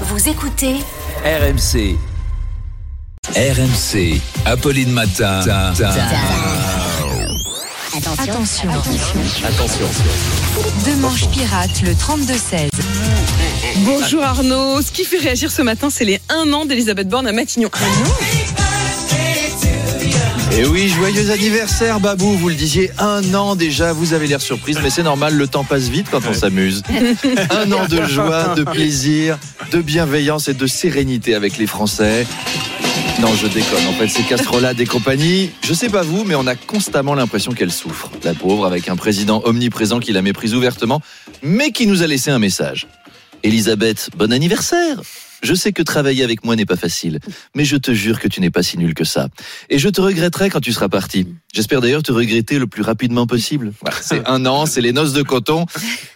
Vous écoutez RMC. RMC. Apolline Matin. Attention. Attention. Deux manches pirates, le 32-16. Bonjour Arnaud. Ce qui fait réagir ce matin, c'est les 1 an d'Elisabeth Borne à Matignon. Et oui, joyeux anniversaire Babou, vous le disiez, un an déjà, vous avez l'air surprise, mais c'est normal, le temps passe vite quand on s'amuse. Un an de joie, de plaisir, de bienveillance et de sérénité avec les Français. Non, je déconne. En fait, c'est Castrolade et compagnie. Je sais pas vous, mais on a constamment l'impression qu'elle souffre. La pauvre, avec un président omniprésent qui la méprise ouvertement, mais qui nous a laissé un message. Elisabeth, bon anniversaire je sais que travailler avec moi n'est pas facile, mais je te jure que tu n'es pas si nul que ça. Et je te regretterai quand tu seras parti. J'espère d'ailleurs te regretter le plus rapidement possible. Voilà, c'est un an, c'est les noces de coton.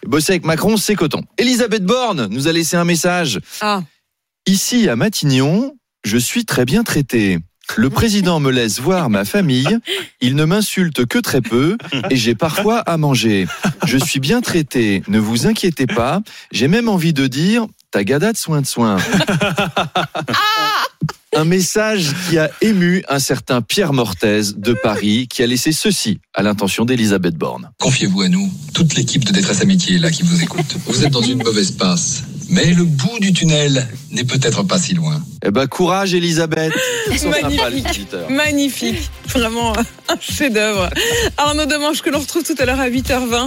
Bosser avec Macron, c'est coton. Elisabeth Borne nous a laissé un message. Ah, Ici à Matignon, je suis très bien traité. Le président me laisse voir ma famille, il ne m'insulte que très peu et j'ai parfois à manger. Je suis bien traité, ne vous inquiétez pas, j'ai même envie de dire tagada de soin de soin. Un message qui a ému un certain Pierre Mortez de Paris qui a laissé ceci à l'intention d'Elisabeth Borne. Confiez-vous à nous, toute l'équipe de Détresse Amitié est là qui vous écoute. Vous êtes dans une mauvaise passe, mais le bout du tunnel n'est peut-être pas si loin. Eh ben courage Elisabeth. Magnifique. Magnifique. Vraiment un chef-d'œuvre. Arnaud Demange que l'on retrouve tout à l'heure à 8h20.